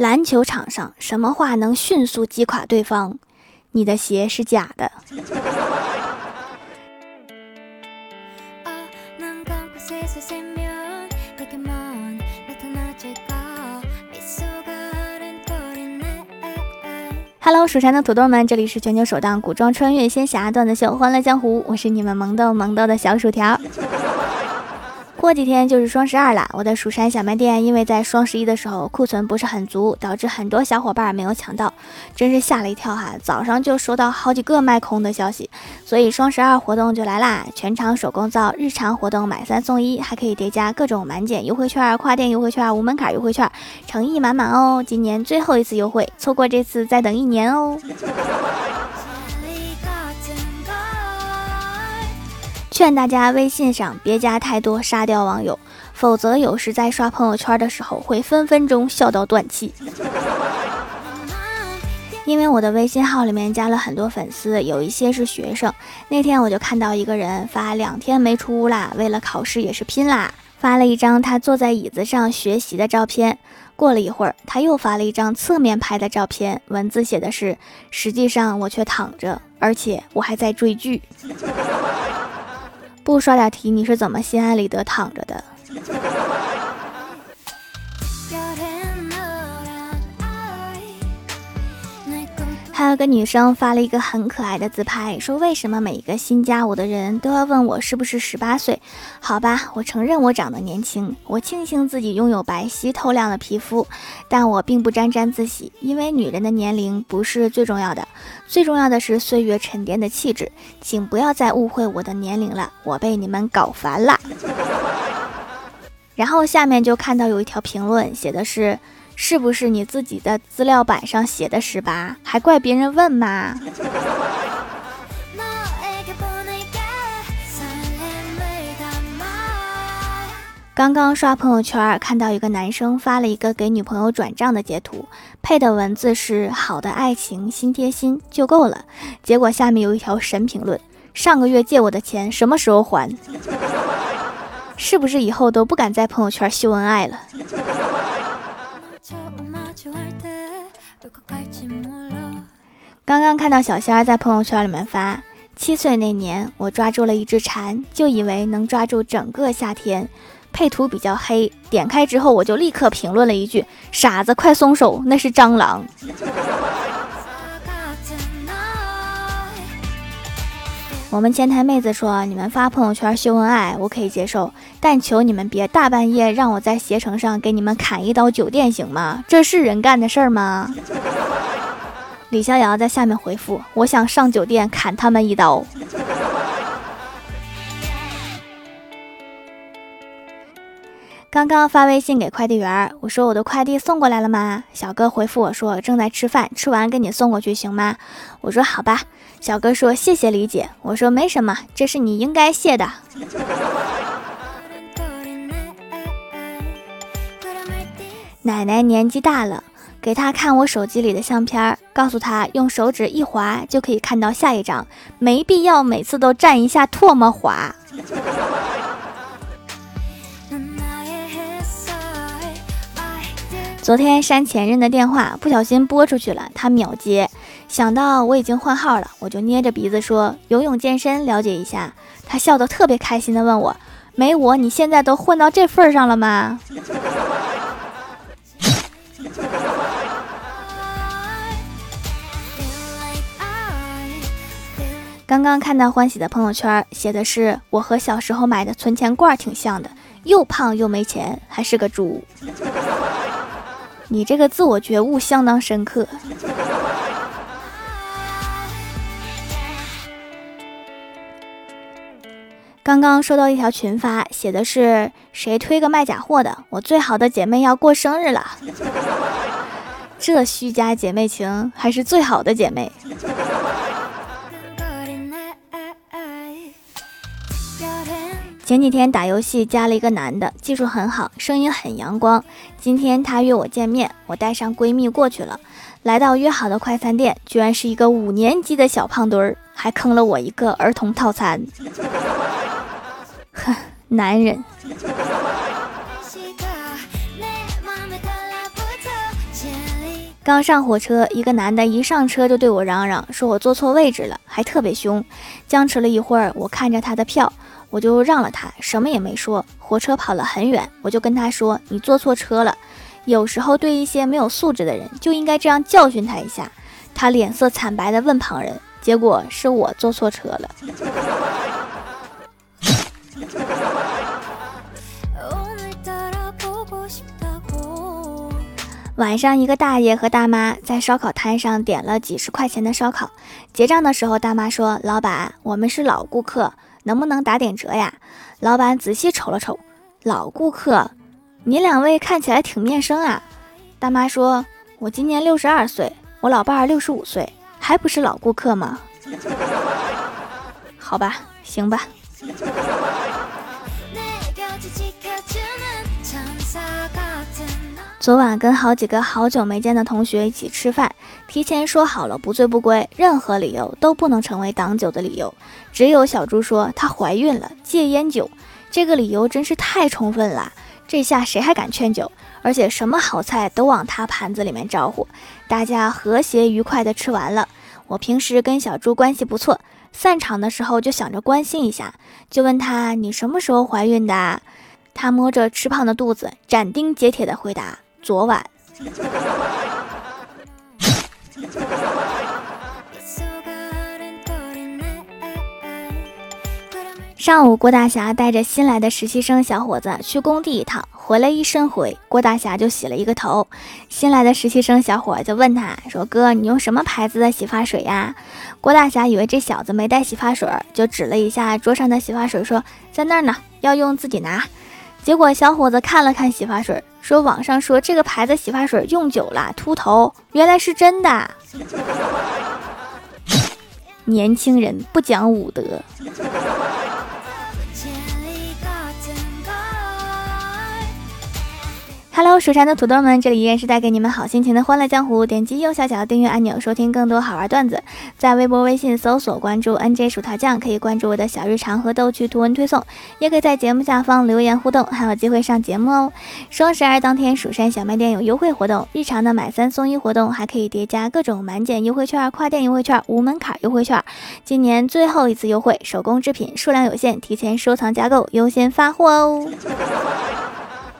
篮球场上，什么话能迅速击垮对方？你的鞋是假的。Hello，蜀山的土豆们，这里是全球首档古装穿越仙侠段子秀《欢乐江湖》，我是你们萌豆萌豆的小薯条。过几天就是双十二了，我的蜀山小卖店因为在双十一的时候库存不是很足，导致很多小伙伴没有抢到，真是吓了一跳哈！早上就收到好几个卖空的消息，所以双十二活动就来啦！全场手工皂日常活动买三送一，还可以叠加各种满减优惠券、跨店优惠券、无门槛优惠券，诚意满满哦！今年最后一次优惠，错过这次再等一年哦！劝大家微信上别加太多沙雕网友，否则有时在刷朋友圈的时候会分分钟笑到断气。因为我的微信号里面加了很多粉丝，有一些是学生。那天我就看到一个人发两天没出屋啦，为了考试也是拼啦，发了一张他坐在椅子上学习的照片。过了一会儿，他又发了一张侧面拍的照片，文字写的是：实际上我却躺着，而且我还在追剧。不刷点题，你是怎么心安理得躺着的？还有个女生发了一个很可爱的自拍，说为什么每一个新加我的人都要问我是不是十八岁？好吧，我承认我长得年轻，我庆幸自己拥有白皙透亮的皮肤，但我并不沾沾自喜，因为女人的年龄不是最重要的，最重要的是岁月沉淀的气质。请不要再误会我的年龄了，我被你们搞烦了。然后下面就看到有一条评论，写的是。是不是你自己的资料板上写的十八，还怪别人问吗？刚刚刷朋友圈，看到一个男生发了一个给女朋友转账的截图，配的文字是“好的爱情心贴心就够了”。结果下面有一条神评论：“上个月借我的钱什么时候还？” 是不是以后都不敢在朋友圈秀恩爱了？刚刚看到小仙儿在朋友圈里面发，七岁那年我抓住了一只蝉，就以为能抓住整个夏天。配图比较黑，点开之后我就立刻评论了一句：“傻子，快松手，那是蟑螂。”我们前台妹子说：“你们发朋友圈秀恩爱，我可以接受，但求你们别大半夜让我在携程上给你们砍一刀酒店，行吗？这是人干的事儿吗？”李逍遥在下面回复：“我想上酒店砍他们一刀。”刚刚发微信给快递员，我说：“我的快递送过来了吗？”小哥回复我说：“正在吃饭，吃完给你送过去，行吗？”我说：“好吧。”小哥说：“谢谢理解。”我说：“没什么，这是你应该谢的。”奶奶年纪大了，给她看我手机里的相片，告诉她用手指一划就可以看到下一张，没必要每次都蘸一下唾沫划。昨天删前任的电话，不小心拨出去了，他秒接。想到我已经换号了，我就捏着鼻子说：“游泳健身，了解一下。”他笑得特别开心的问我：“没我，你现在都混到这份上了吗？” 刚刚看到欢喜的朋友圈，写的是我和小时候买的存钱罐挺像的，又胖又没钱，还是个猪。你这个自我觉悟相当深刻。刚刚收到一条群发，写的是谁推个卖假货的？我最好的姐妹要过生日了，这虚假姐妹情还是最好的姐妹。前几天打游戏加了一个男的，技术很好，声音很阳光。今天他约我见面，我带上闺蜜过去了。来到约好的快餐店，居然是一个五年级的小胖墩儿，还坑了我一个儿童套餐。哼，男人。刚上火车，一个男的一上车就对我嚷嚷，说我坐错位置了，还特别凶。僵持了一会儿，我看着他的票，我就让了他，什么也没说。火车跑了很远，我就跟他说：“你坐错车了。”有时候对一些没有素质的人，就应该这样教训他一下。他脸色惨白的问旁人，结果是我坐错车了。晚上，一个大爷和大妈在烧烤摊上点了几十块钱的烧烤，结账的时候，大妈说：“老板，我们是老顾客，能不能打点折呀？”老板仔细瞅了瞅，老顾客，你两位看起来挺面生啊。大妈说：“我今年六十二岁，我老伴儿六十五岁，还不是老顾客吗？” 好吧，行吧。昨晚跟好几个好久没见的同学一起吃饭，提前说好了不醉不归，任何理由都不能成为挡酒的理由。只有小猪说她怀孕了，戒烟酒，这个理由真是太充分了。这下谁还敢劝酒？而且什么好菜都往他盘子里面招呼，大家和谐愉快的吃完了。我平时跟小猪关系不错，散场的时候就想着关心一下，就问他你什么时候怀孕的？他摸着吃胖的肚子，斩钉截铁的回答。昨晚上午，郭大侠带着新来的实习生小伙子去工地一趟，回来一身灰，郭大侠就洗了一个头。新来的实习生小伙就问他说：“哥，你用什么牌子的洗发水呀？”郭大侠以为这小子没带洗发水，就指了一下桌上的洗发水，说：“在那儿呢，要用自己拿。”结果小伙子看了看洗发水。说网上说这个牌子洗发水用久了秃头，原来是真的。年轻人不讲武德。Hello，蜀山的土豆们，这里依然是带给你们好心情的欢乐江湖。点击右下角订阅按钮，收听更多好玩段子。在微博、微信搜索关注 NJ 薯条酱，可以关注我的小日常和逗趣图文推送，也可以在节目下方留言互动，还有机会上节目哦。双十二当天，蜀山小卖店有优惠活动，日常的买三送一活动，还可以叠加各种满减优惠券、跨店优惠券、无门槛优惠券。今年最后一次优惠，手工制品数量有限，提前收藏加购优先发货哦。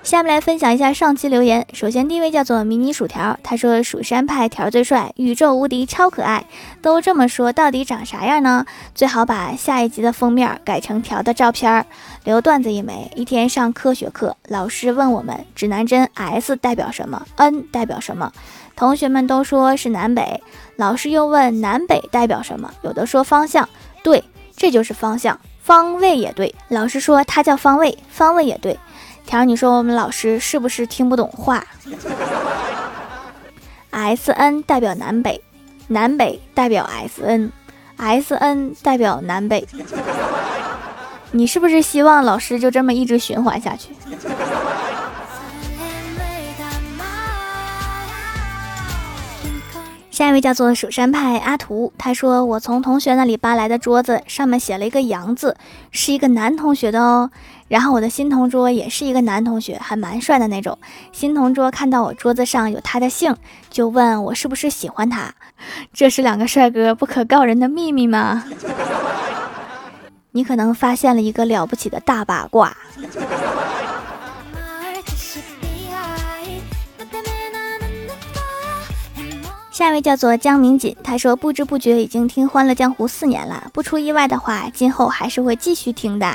下面来分享一下上期留言。首先，第一位叫做迷你薯条，他说：“蜀山派条最帅，宇宙无敌，超可爱。”都这么说，到底长啥样呢？最好把下一集的封面改成条的照片。留段子一枚。一天上科学课，老师问我们指南针 S 代表什么，N 代表什么？同学们都说是南北。老师又问南北代表什么？有的说方向，对，这就是方向。方位也对，老师说它叫方位，方位也对。条，你说我们老师是不是听不懂话？S N 代表南北，南北代表 S N，S N 代表南北。你是不是希望老师就这么一直循环下去？下一位叫做蜀山派阿图，他说我从同学那里搬来的桌子上面写了一个杨字，是一个男同学的哦。然后我的新同桌也是一个男同学，还蛮帅的那种。新同桌看到我桌子上有他的姓，就问我是不是喜欢他。这是两个帅哥不可告人的秘密吗？你可能发现了一个了不起的大八卦。下一位叫做江明锦，他说不知不觉已经听《欢乐江湖》四年了，不出意外的话，今后还是会继续听的。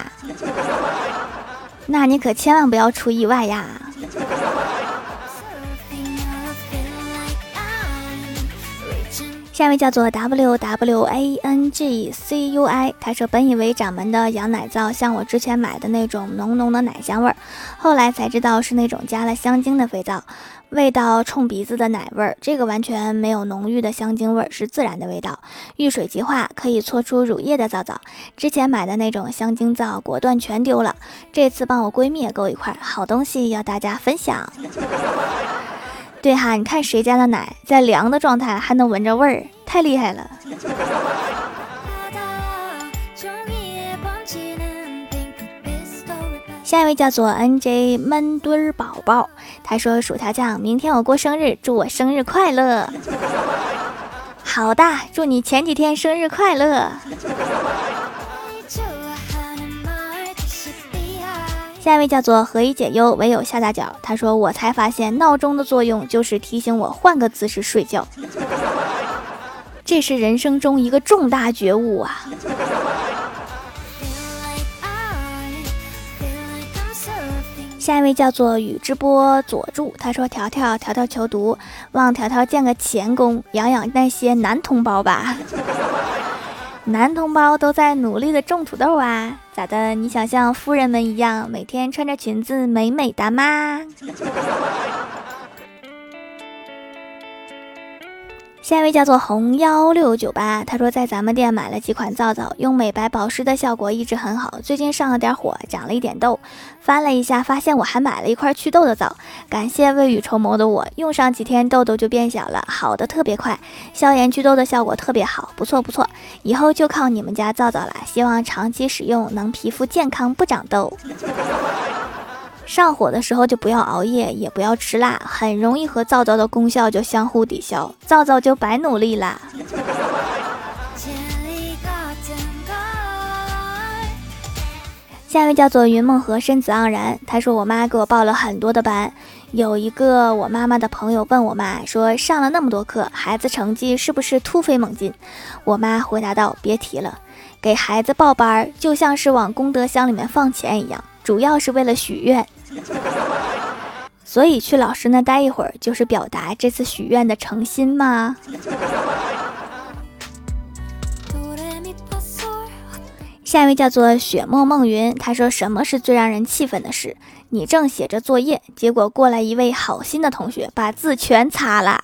那你可千万不要出意外呀！下一位叫做 W W A N G C U I，他说本以为掌门的羊奶皂像我之前买的那种浓浓的奶香味儿，后来才知道是那种加了香精的肥皂，味道冲鼻子的奶味儿。这个完全没有浓郁的香精味儿，是自然的味道，遇水即化，可以搓出乳液的皂皂。之前买的那种香精皂果断全丢了，这次帮我闺蜜也购一块，好东西要大家分享。对哈，你看谁家的奶在凉的状态还能闻着味儿，太厉害了。下一位叫做 N J 闷墩儿宝宝，他说：“薯条酱，明天我过生日，祝我生日快乐。”好的，祝你前几天生日快乐。下一位叫做何以解忧，唯有下大脚。他说：“我才发现闹钟的作用就是提醒我换个姿势睡觉，这是人生中一个重大觉悟啊。”下一位叫做宇智波佐助，他说：“条条条条求读，望条条建个钱工，养养那些男同胞吧。男同胞都在努力的种土豆啊，咋的？你想像夫人们一样，每天穿着裙子美美的吗？” 下一位叫做红幺六九八，他说在咱们店买了几款皂皂，用美白保湿的效果一直很好。最近上了点火，长了一点痘，翻了一下，发现我还买了一块祛痘的皂。感谢未雨绸缪的我，用上几天痘痘就变小了，好的特别快，消炎祛痘的效果特别好，不错不错，以后就靠你们家皂皂了，希望长期使用能皮肤健康不长痘。上火的时候就不要熬夜，也不要吃辣，很容易和皂皂的功效就相互抵消，皂皂就白努力啦。下一位叫做云梦河深子盎然，他说我妈给我报了很多的班，有一个我妈妈的朋友问我妈说上了那么多课，孩子成绩是不是突飞猛进？我妈回答道：别提了，给孩子报班就像是往功德箱里面放钱一样，主要是为了许愿。所以去老师那待一会儿，就是表达这次许愿的诚心吗？下一位叫做雪梦梦云，他说：“什么是最让人气愤的事？你正写着作业，结果过来一位好心的同学，把字全擦了。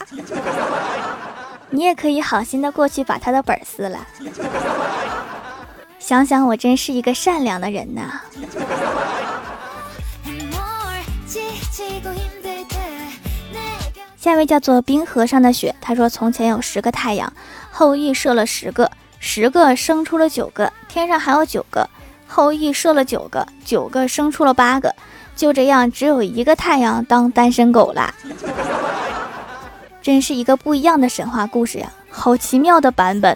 你也可以好心的过去把他的本撕了。想想我真是一个善良的人呐。”下一位叫做冰河上的雪，他说：“从前有十个太阳，后羿射了十个，十个生出了九个，天上还有九个，后羿射了九个，九个生出了八个，就这样只有一个太阳当单身狗啦。真是一个不一样的神话故事呀，好奇妙的版本。”